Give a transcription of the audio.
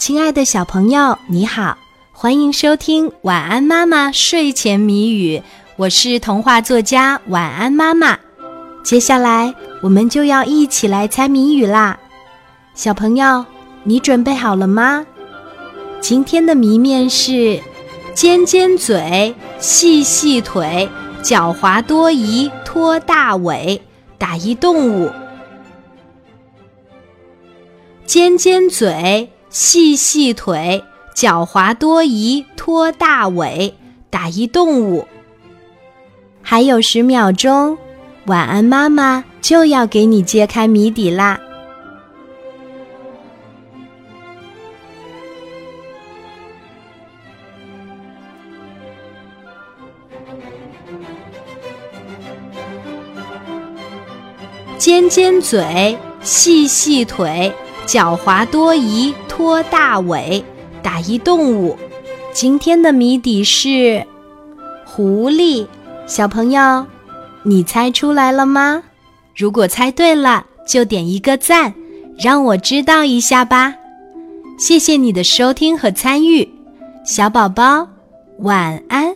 亲爱的小朋友，你好，欢迎收听《晚安妈妈睡前谜语》，我是童话作家晚安妈妈。接下来我们就要一起来猜谜语啦，小朋友，你准备好了吗？今天的谜面是：尖尖嘴，细细腿，狡猾多疑，拖大尾，打一动物。尖尖嘴，细细腿，狡猾多疑，拖大尾，打一动物。还有十秒钟，晚安妈妈就要给你揭开谜底啦！尖尖嘴，细细腿。狡猾多疑，拖大尾，打一动物。今天的谜底是狐狸。小朋友，你猜出来了吗？如果猜对了，就点一个赞，让我知道一下吧。谢谢你的收听和参与，小宝宝，晚安。